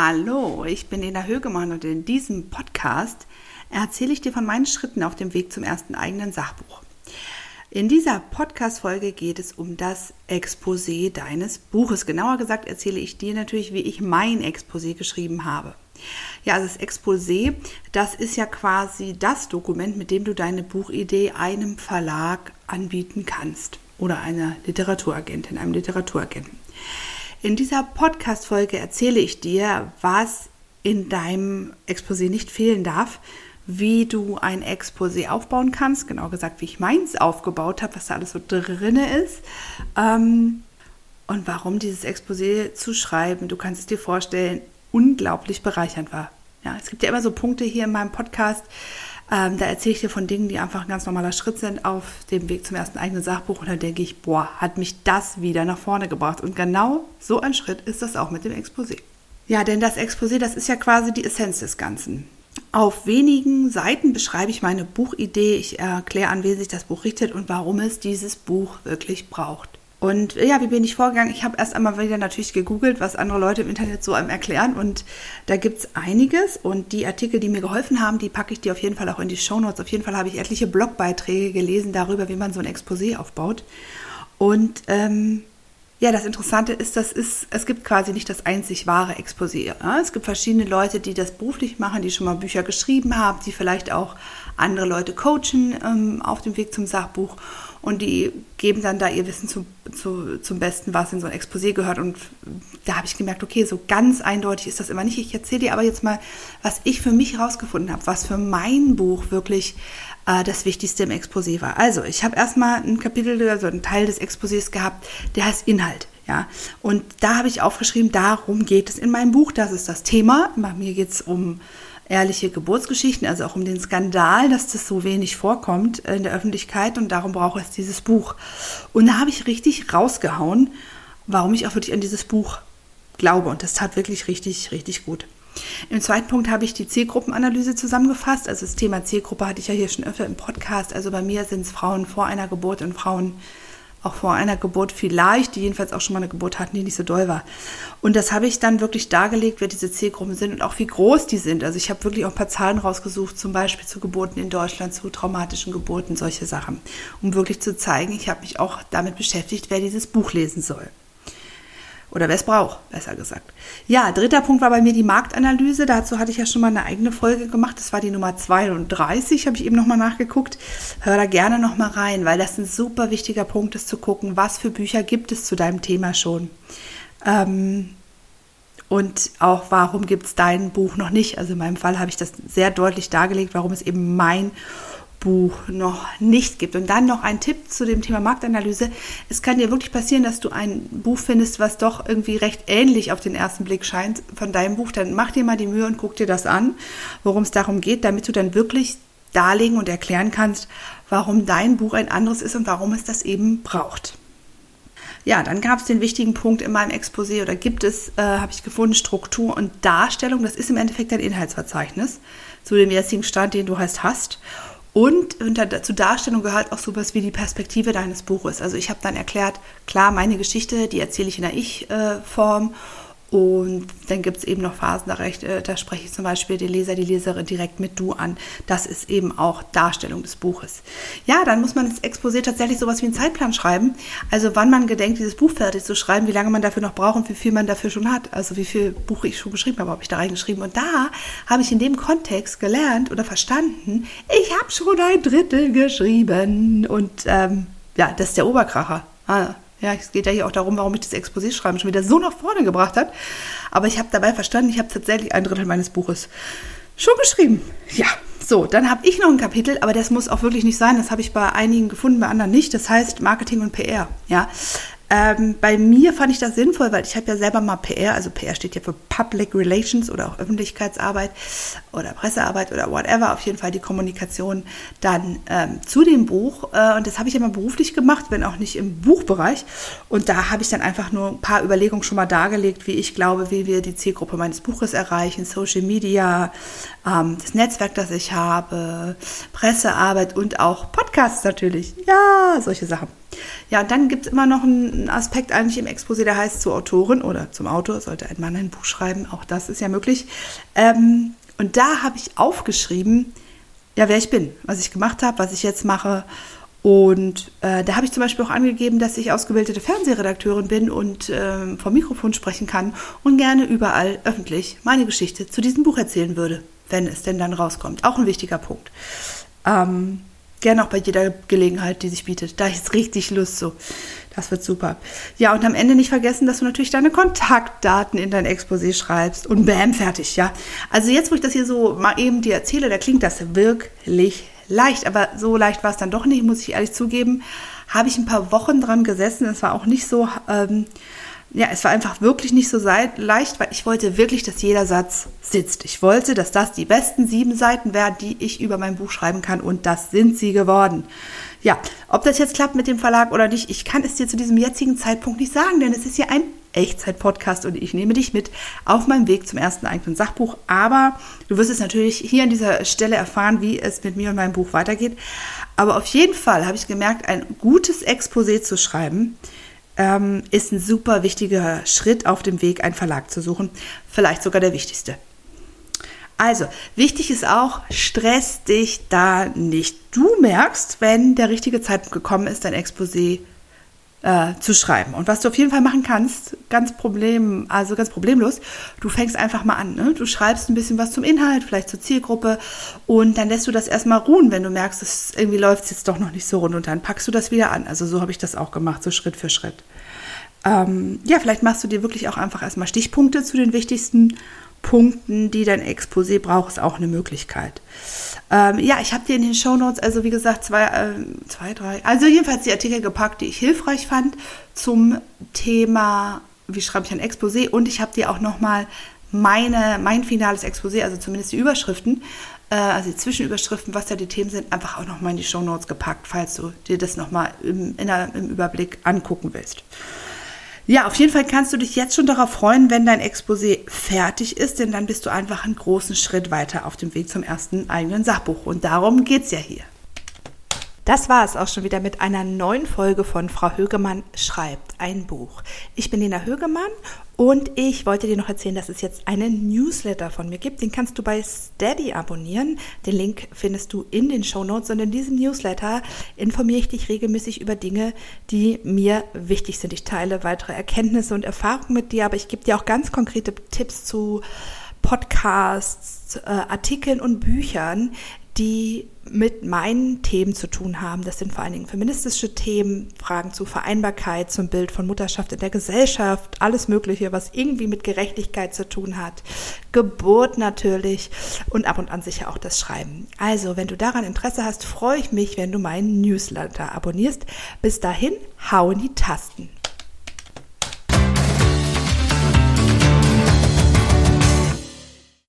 Hallo, ich bin Lena Högemann und in diesem Podcast erzähle ich dir von meinen Schritten auf dem Weg zum ersten eigenen Sachbuch. In dieser Podcast-Folge geht es um das Exposé deines Buches. Genauer gesagt erzähle ich dir natürlich, wie ich mein Exposé geschrieben habe. Ja, also das Exposé, das ist ja quasi das Dokument, mit dem du deine Buchidee einem Verlag anbieten kannst oder einer Literaturagentin, einem Literaturagenten. In dieser Podcast-Folge erzähle ich dir, was in deinem Exposé nicht fehlen darf, wie du ein Exposé aufbauen kannst, genau gesagt, wie ich meins aufgebaut habe, was da alles so drin ist. Ähm, und warum dieses Exposé zu schreiben, du kannst es dir vorstellen, unglaublich bereichernd war. Ja, es gibt ja immer so Punkte hier in meinem Podcast, ähm, da erzähle ich dir von Dingen, die einfach ein ganz normaler Schritt sind auf dem Weg zum ersten eigenen Sachbuch. Und da denke ich, boah, hat mich das wieder nach vorne gebracht. Und genau so ein Schritt ist das auch mit dem Exposé. Ja, denn das Exposé, das ist ja quasi die Essenz des Ganzen. Auf wenigen Seiten beschreibe ich meine Buchidee. Ich erkläre an, wen sich das Buch richtet und warum es dieses Buch wirklich braucht. Und ja, wie bin ich vorgegangen? Ich habe erst einmal wieder natürlich gegoogelt, was andere Leute im Internet so einem erklären. Und da gibt es einiges. Und die Artikel, die mir geholfen haben, die packe ich dir auf jeden Fall auch in die Show Notes. Auf jeden Fall habe ich etliche Blogbeiträge gelesen darüber, wie man so ein Exposé aufbaut. Und ähm, ja, das Interessante ist, das ist, es gibt quasi nicht das einzig wahre Exposé. Ja? Es gibt verschiedene Leute, die das beruflich machen, die schon mal Bücher geschrieben haben, die vielleicht auch andere Leute coachen ähm, auf dem Weg zum Sachbuch und die geben dann da ihr Wissen zu, zu, zum Besten, was in so ein Exposé gehört. Und da habe ich gemerkt, okay, so ganz eindeutig ist das immer nicht. Ich erzähle dir aber jetzt mal, was ich für mich herausgefunden habe, was für mein Buch wirklich äh, das Wichtigste im Exposé war. Also, ich habe erstmal ein Kapitel, also einen Teil des Exposés gehabt, der heißt Inhalt. Ja, und da habe ich aufgeschrieben, darum geht es in meinem Buch, das ist das Thema. Bei mir geht es um ehrliche Geburtsgeschichten, also auch um den Skandal, dass das so wenig vorkommt in der Öffentlichkeit und darum brauche es dieses Buch. Und da habe ich richtig rausgehauen, warum ich auch wirklich an dieses Buch glaube und das tat wirklich richtig, richtig gut. Im zweiten Punkt habe ich die Zielgruppenanalyse zusammengefasst. Also das Thema Zielgruppe hatte ich ja hier schon öfter im Podcast. Also bei mir sind es Frauen vor einer Geburt und Frauen auch vor einer Geburt vielleicht, die jedenfalls auch schon mal eine Geburt hatten, die nicht so doll war. Und das habe ich dann wirklich dargelegt, wer diese Zielgruppen sind und auch wie groß die sind. Also ich habe wirklich auch ein paar Zahlen rausgesucht, zum Beispiel zu Geburten in Deutschland, zu traumatischen Geburten, solche Sachen, um wirklich zu zeigen, ich habe mich auch damit beschäftigt, wer dieses Buch lesen soll. Oder wer es braucht, besser gesagt. Ja, dritter Punkt war bei mir die Marktanalyse. Dazu hatte ich ja schon mal eine eigene Folge gemacht. Das war die Nummer 32, habe ich eben nochmal nachgeguckt. Hör da gerne nochmal rein, weil das ein super wichtiger Punkt ist zu gucken, was für Bücher gibt es zu deinem Thema schon. Ähm, und auch warum gibt es dein Buch noch nicht. Also in meinem Fall habe ich das sehr deutlich dargelegt, warum es eben mein Buch noch nicht gibt. Und dann noch ein Tipp zu dem Thema Marktanalyse. Es kann dir wirklich passieren, dass du ein Buch findest, was doch irgendwie recht ähnlich auf den ersten Blick scheint von deinem Buch. Dann mach dir mal die Mühe und guck dir das an, worum es darum geht, damit du dann wirklich darlegen und erklären kannst, warum dein Buch ein anderes ist und warum es das eben braucht. Ja, dann gab es den wichtigen Punkt in meinem Exposé oder gibt es, äh, habe ich gefunden, Struktur und Darstellung. Das ist im Endeffekt ein Inhaltsverzeichnis zu dem jetzigen Stand, den du hast hast. Und unter, zur Darstellung gehört auch sowas wie die Perspektive deines Buches. Also ich habe dann erklärt, klar, meine Geschichte, die erzähle ich in der Ich-Form. Und dann gibt es eben noch Phasen, da, äh, da spreche ich zum Beispiel den Leser, die Leserin direkt mit Du an. Das ist eben auch Darstellung des Buches. Ja, dann muss man das Exposé tatsächlich sowas wie einen Zeitplan schreiben. Also wann man gedenkt, dieses Buch fertig zu schreiben, wie lange man dafür noch braucht und wie viel man dafür schon hat. Also wie viel Buch ich schon geschrieben habe, habe ich da reingeschrieben. Und da habe ich in dem Kontext gelernt oder verstanden, ich habe schon ein Drittel geschrieben. Und ähm, ja, das ist der Oberkracher. Ah, ja, es geht ja hier auch darum, warum ich das Exposé schreiben schon wieder so nach vorne gebracht hat. Aber ich habe dabei verstanden, ich habe tatsächlich ein Drittel meines Buches schon geschrieben. Ja, so, dann habe ich noch ein Kapitel, aber das muss auch wirklich nicht sein. Das habe ich bei einigen gefunden, bei anderen nicht. Das heißt Marketing und PR. Ja, ähm, bei mir fand ich das sinnvoll, weil ich habe ja selber mal PR, also PR steht ja für Public Relations oder auch Öffentlichkeitsarbeit oder Pressearbeit oder whatever, auf jeden Fall die Kommunikation dann ähm, zu dem Buch. Äh, und das habe ich ja mal beruflich gemacht, wenn auch nicht im Buchbereich. Und da habe ich dann einfach nur ein paar Überlegungen schon mal dargelegt, wie ich glaube, wie wir die Zielgruppe meines Buches erreichen, Social Media, ähm, das Netzwerk, das ich habe, Pressearbeit und auch Podcasts natürlich. Ja, solche Sachen. Ja, und dann gibt es immer noch einen Aspekt eigentlich im Exposé, der heißt zur Autorin oder zum Autor, sollte ein Mann ein Buch schreiben, auch das ist ja möglich. Ähm, und da habe ich aufgeschrieben, ja, wer ich bin, was ich gemacht habe, was ich jetzt mache. Und äh, da habe ich zum Beispiel auch angegeben, dass ich ausgebildete Fernsehredakteurin bin und äh, vom Mikrofon sprechen kann und gerne überall öffentlich meine Geschichte zu diesem Buch erzählen würde, wenn es denn dann rauskommt. Auch ein wichtiger Punkt. Ähm, gerne auch bei jeder Gelegenheit, die sich bietet. Da jetzt richtig Lust so. Das wird super. Ja, und am Ende nicht vergessen, dass du natürlich deine Kontaktdaten in dein Exposé schreibst und bam, fertig, ja. Also jetzt, wo ich das hier so mal eben dir erzähle, da klingt das wirklich leicht, aber so leicht war es dann doch nicht, muss ich ehrlich zugeben. Habe ich ein paar Wochen dran gesessen. Es war auch nicht so ähm, ja, es war einfach wirklich nicht so leicht, weil ich wollte wirklich, dass jeder Satz sitzt. Ich wollte, dass das die besten sieben Seiten wären, die ich über mein Buch schreiben kann und das sind sie geworden. Ja, ob das jetzt klappt mit dem Verlag oder nicht, ich kann es dir zu diesem jetzigen Zeitpunkt nicht sagen, denn es ist ja ein Echtzeit-Podcast und ich nehme dich mit auf meinem Weg zum ersten eigenen Sachbuch. Aber du wirst es natürlich hier an dieser Stelle erfahren, wie es mit mir und meinem Buch weitergeht. Aber auf jeden Fall habe ich gemerkt, ein gutes Exposé zu schreiben, ähm, ist ein super wichtiger Schritt auf dem Weg, einen Verlag zu suchen. Vielleicht sogar der wichtigste. Also, wichtig ist auch, stress dich da nicht. Du merkst, wenn der richtige Zeitpunkt gekommen ist, dein Exposé äh, zu schreiben. Und was du auf jeden Fall machen kannst, ganz problem, also ganz problemlos, du fängst einfach mal an. Ne? Du schreibst ein bisschen was zum Inhalt, vielleicht zur Zielgruppe und dann lässt du das erstmal ruhen, wenn du merkst, es irgendwie läuft es jetzt doch noch nicht so rund und dann packst du das wieder an. Also so habe ich das auch gemacht, so Schritt für Schritt. Ähm, ja, vielleicht machst du dir wirklich auch einfach erstmal Stichpunkte zu den wichtigsten Punkten, die dein Exposé braucht, ist auch eine Möglichkeit. Ähm, ja, ich habe dir in den Show Notes, also wie gesagt, zwei, äh, zwei, drei, also jedenfalls die Artikel gepackt, die ich hilfreich fand zum Thema, wie schreibe ich ein Exposé und ich habe dir auch nochmal meine, mein finales Exposé, also zumindest die Überschriften, äh, also die Zwischenüberschriften, was da die Themen sind, einfach auch nochmal in die Show Notes gepackt, falls du dir das nochmal im, im Überblick angucken willst. Ja, auf jeden Fall kannst du dich jetzt schon darauf freuen, wenn dein Exposé fertig ist, denn dann bist du einfach einen großen Schritt weiter auf dem Weg zum ersten eigenen Sachbuch. Und darum geht's ja hier. Das war es auch schon wieder mit einer neuen Folge von Frau Högemann schreibt ein Buch. Ich bin Lena Högemann und ich wollte dir noch erzählen, dass es jetzt einen Newsletter von mir gibt. Den kannst du bei Steady abonnieren. Den Link findest du in den Show Notes. Und in diesem Newsletter informiere ich dich regelmäßig über Dinge, die mir wichtig sind. Ich teile weitere Erkenntnisse und Erfahrungen mit dir, aber ich gebe dir auch ganz konkrete Tipps zu Podcasts, äh, Artikeln und Büchern, die mit meinen Themen zu tun haben. Das sind vor allen Dingen feministische Themen, Fragen zu Vereinbarkeit, zum Bild von Mutterschaft in der Gesellschaft, alles Mögliche, was irgendwie mit Gerechtigkeit zu tun hat. Geburt natürlich und ab und an sicher auch das Schreiben. Also, wenn du daran Interesse hast, freue ich mich, wenn du meinen Newsletter abonnierst. Bis dahin, hau in die Tasten.